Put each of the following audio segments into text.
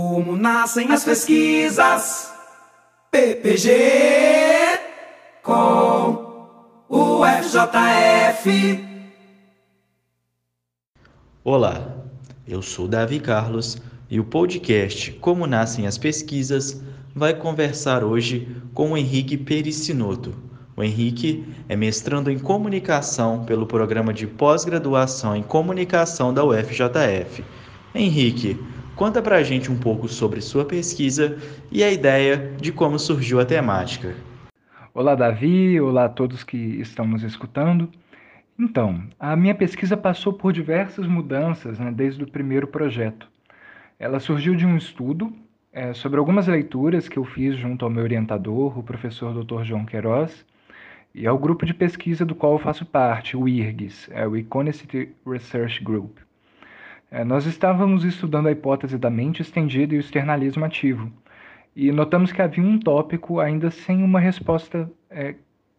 Como nascem as pesquisas? PPG com o FJF. Olá, eu sou Davi Carlos e o podcast Como Nascem as Pesquisas vai conversar hoje com o Henrique Pericinoto. O Henrique é mestrando em comunicação pelo programa de pós-graduação em comunicação da UFJF. Henrique, Conta pra gente um pouco sobre sua pesquisa e a ideia de como surgiu a temática. Olá, Davi. Olá a todos que estão nos escutando. Então, a minha pesquisa passou por diversas mudanças né, desde o primeiro projeto. Ela surgiu de um estudo é, sobre algumas leituras que eu fiz junto ao meu orientador, o professor Dr. João Queiroz, e ao grupo de pesquisa do qual eu faço parte, o IRGS, é o Iconicity Research Group. É, nós estávamos estudando a hipótese da mente estendida e o externalismo ativo, e notamos que havia um tópico ainda sem uma resposta é,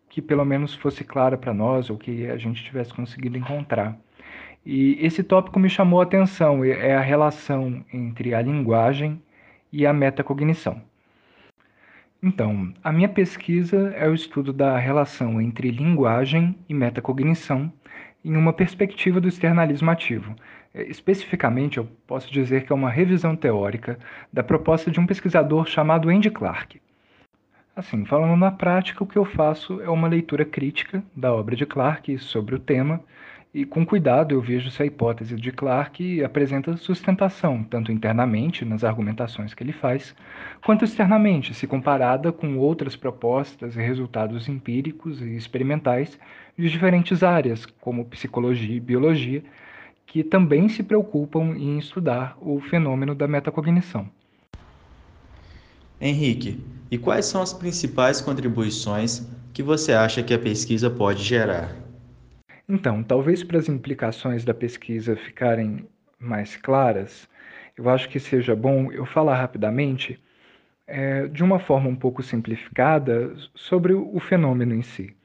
que pelo menos fosse clara para nós, ou que a gente tivesse conseguido encontrar. E esse tópico me chamou a atenção, é a relação entre a linguagem e a metacognição. Então, a minha pesquisa é o estudo da relação entre linguagem e metacognição em uma perspectiva do externalismo ativo, é, especificamente, eu posso dizer que é uma revisão teórica da proposta de um pesquisador chamado Andy Clark. Assim, falando na prática, o que eu faço é uma leitura crítica da obra de Clark sobre o tema, e com cuidado eu vejo se a hipótese de Clark apresenta sustentação, tanto internamente nas argumentações que ele faz, quanto externamente, se comparada com outras propostas e resultados empíricos e experimentais de diferentes áreas, como psicologia e biologia, que também se preocupam em estudar o fenômeno da metacognição. Henrique, e quais são as principais contribuições que você acha que a pesquisa pode gerar? Então, talvez para as implicações da pesquisa ficarem mais claras, eu acho que seja bom eu falar rapidamente, é, de uma forma um pouco simplificada, sobre o fenômeno em si.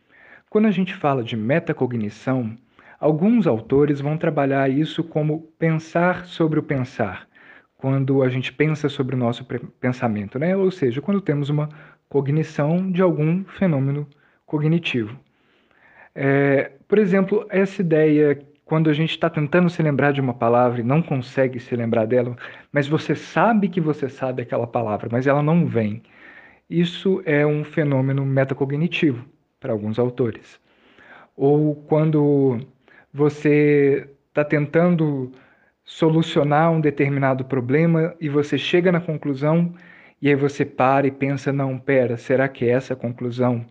Quando a gente fala de metacognição, Alguns autores vão trabalhar isso como pensar sobre o pensar, quando a gente pensa sobre o nosso pensamento, né? ou seja, quando temos uma cognição de algum fenômeno cognitivo. É, por exemplo, essa ideia, quando a gente está tentando se lembrar de uma palavra e não consegue se lembrar dela, mas você sabe que você sabe aquela palavra, mas ela não vem. Isso é um fenômeno metacognitivo para alguns autores. Ou quando você está tentando solucionar um determinado problema e você chega na conclusão e aí você para e pensa, não, pera, será que essa conclusão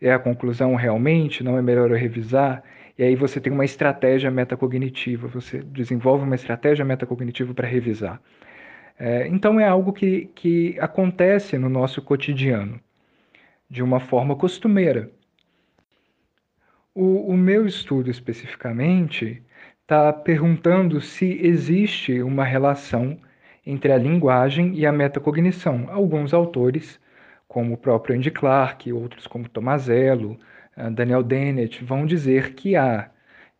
é a conclusão realmente? Não é melhor eu revisar? E aí você tem uma estratégia metacognitiva, você desenvolve uma estratégia metacognitiva para revisar. É, então é algo que, que acontece no nosso cotidiano, de uma forma costumeira. O, o meu estudo especificamente está perguntando se existe uma relação entre a linguagem e a metacognição. Alguns autores, como o próprio Andy Clark, outros como Tomazello, eh, Daniel Dennett, vão dizer que há,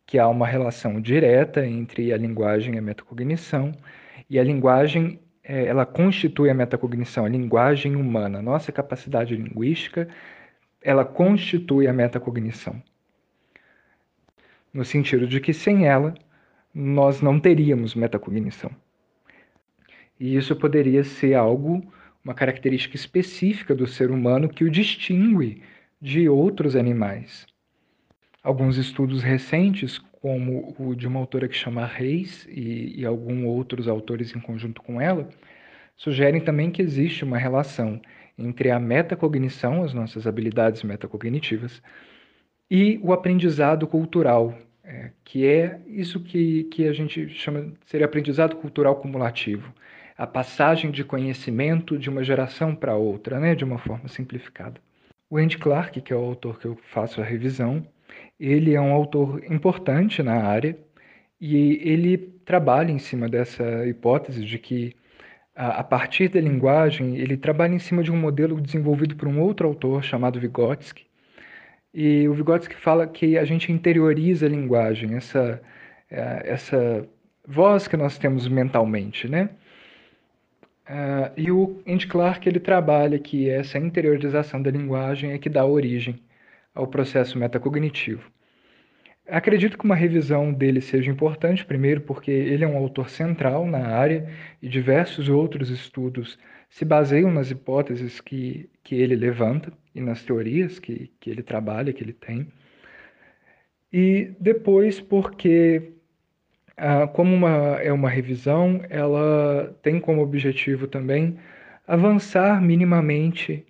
que há uma relação direta entre a linguagem e a metacognição, e a linguagem eh, ela constitui a metacognição, a linguagem humana, nossa capacidade linguística, ela constitui a metacognição no sentido de que sem ela nós não teríamos metacognição. E isso poderia ser algo, uma característica específica do ser humano que o distingue de outros animais. Alguns estudos recentes, como o de uma autora que chama Reis e, e alguns outros autores em conjunto com ela, sugerem também que existe uma relação entre a metacognição, as nossas habilidades metacognitivas, e o aprendizado cultural, é, que é isso que, que a gente chama seria aprendizado cultural cumulativo, a passagem de conhecimento de uma geração para outra, né, de uma forma simplificada. O Andy Clark, que é o autor que eu faço a revisão, ele é um autor importante na área e ele trabalha em cima dessa hipótese de que a partir da linguagem, ele trabalha em cima de um modelo desenvolvido por um outro autor chamado Vygotsky, e o Vygotsky fala que a gente interioriza a linguagem, essa, é, essa voz que nós temos mentalmente, né? Uh, e o Andy Clark ele trabalha que essa interiorização da linguagem é que dá origem ao processo metacognitivo. Acredito que uma revisão dele seja importante, primeiro porque ele é um autor central na área e diversos outros estudos se baseiam nas hipóteses que, que ele levanta e nas teorias que, que ele trabalha, que ele tem. E depois porque ah, como uma, é uma revisão, ela tem como objetivo também avançar minimamente,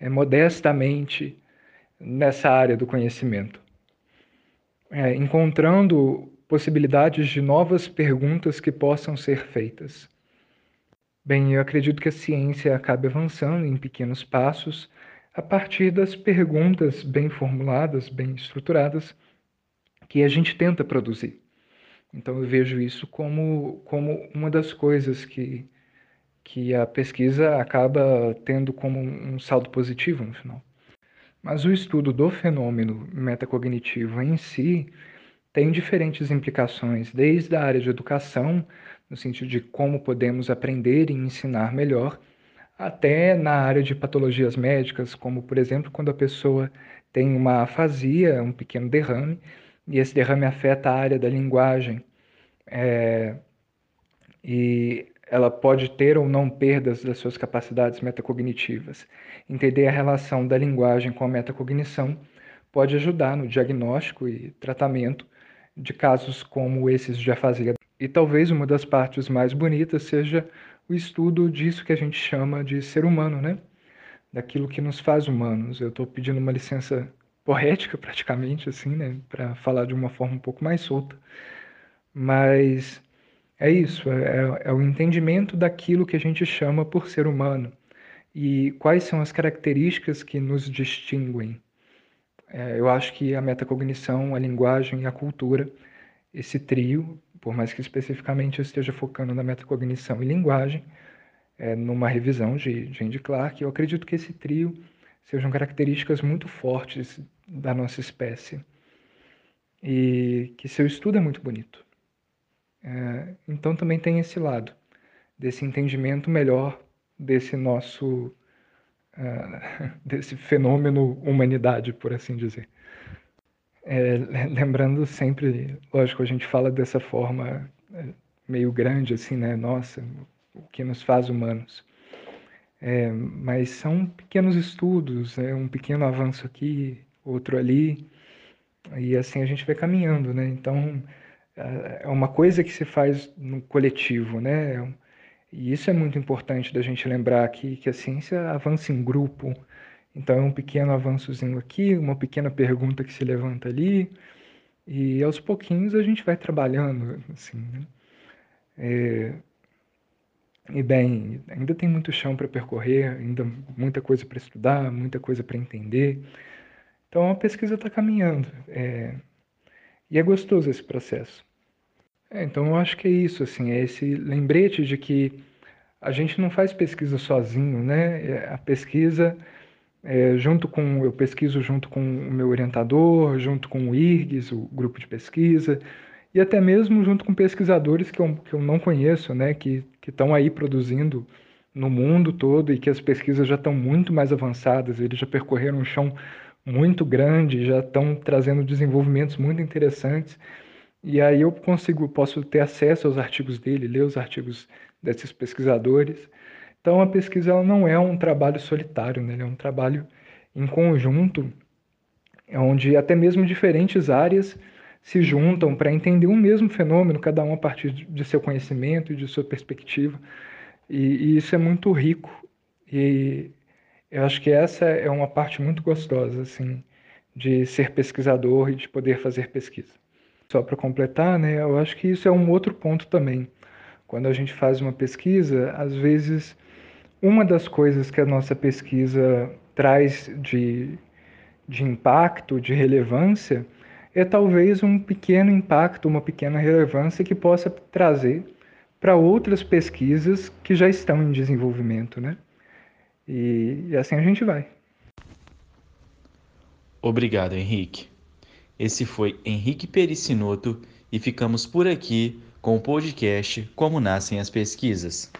é, modestamente, nessa área do conhecimento, é, encontrando possibilidades de novas perguntas que possam ser feitas. Bem, eu acredito que a ciência acabe avançando em pequenos passos a partir das perguntas bem formuladas, bem estruturadas, que a gente tenta produzir. Então eu vejo isso como, como uma das coisas que, que a pesquisa acaba tendo como um saldo positivo no final. Mas o estudo do fenômeno metacognitivo em si tem diferentes implicações, desde a área de educação, no sentido de como podemos aprender e ensinar melhor, até na área de patologias médicas, como por exemplo quando a pessoa tem uma afasia, um pequeno derrame, e esse derrame afeta a área da linguagem. É, e ela pode ter ou não perdas das suas capacidades metacognitivas. Entender a relação da linguagem com a metacognição pode ajudar no diagnóstico e tratamento de casos como esses de afasia. E talvez uma das partes mais bonitas seja o estudo disso que a gente chama de ser humano, né? Daquilo que nos faz humanos. Eu estou pedindo uma licença poética, praticamente, assim, né? Para falar de uma forma um pouco mais solta. Mas é isso, é, é o entendimento daquilo que a gente chama por ser humano e quais são as características que nos distinguem. É, eu acho que a metacognição, a linguagem e a cultura, esse trio, por mais que especificamente eu esteja focando na metacognição e linguagem, é, numa revisão de, Andy Clark, eu acredito que esse trio sejam características muito fortes da nossa espécie e que seu estudo é muito bonito. É, então também tem esse lado desse entendimento melhor desse nosso uh, desse fenômeno humanidade, por assim dizer. É, lembrando sempre, lógico, a gente fala dessa forma é, meio grande assim, né? Nossa, o que nos faz humanos. É, mas são pequenos estudos, é um pequeno avanço aqui, outro ali, e assim a gente vai caminhando, né? Então é uma coisa que se faz no coletivo, né? E isso é muito importante da gente lembrar aqui que a ciência avança em grupo. Então é um pequeno avançozinho aqui, uma pequena pergunta que se levanta ali, e aos pouquinhos a gente vai trabalhando, assim. Né? É, e bem, ainda tem muito chão para percorrer, ainda muita coisa para estudar, muita coisa para entender. Então a pesquisa está caminhando. É... E é gostoso esse processo. É, então eu acho que é isso, assim, é esse lembrete de que a gente não faz pesquisa sozinho, né? É, a pesquisa, é, junto com, eu pesquiso junto com o meu orientador, junto com o IRGS, o grupo de pesquisa, e até mesmo junto com pesquisadores que eu, que eu não conheço, né, que estão aí produzindo no mundo todo e que as pesquisas já estão muito mais avançadas, eles já percorreram um chão muito grande, já estão trazendo desenvolvimentos muito interessantes. E aí eu consigo, posso ter acesso aos artigos dele, ler os artigos desses pesquisadores. Então a pesquisa ela não é um trabalho solitário, né? é um trabalho em conjunto, onde até mesmo diferentes áreas se juntam para entender um mesmo fenômeno, cada um a partir de seu conhecimento e de sua perspectiva. E, e, isso é muito rico. E eu acho que essa é uma parte muito gostosa, assim, de ser pesquisador e de poder fazer pesquisa. Só para completar, né, eu acho que isso é um outro ponto também. Quando a gente faz uma pesquisa, às vezes, uma das coisas que a nossa pesquisa traz de, de impacto, de relevância, é talvez um pequeno impacto, uma pequena relevância que possa trazer para outras pesquisas que já estão em desenvolvimento, né? E, e assim a gente vai. Obrigado, Henrique. Esse foi Henrique Pericinoto e ficamos por aqui com o podcast Como Nascem as Pesquisas.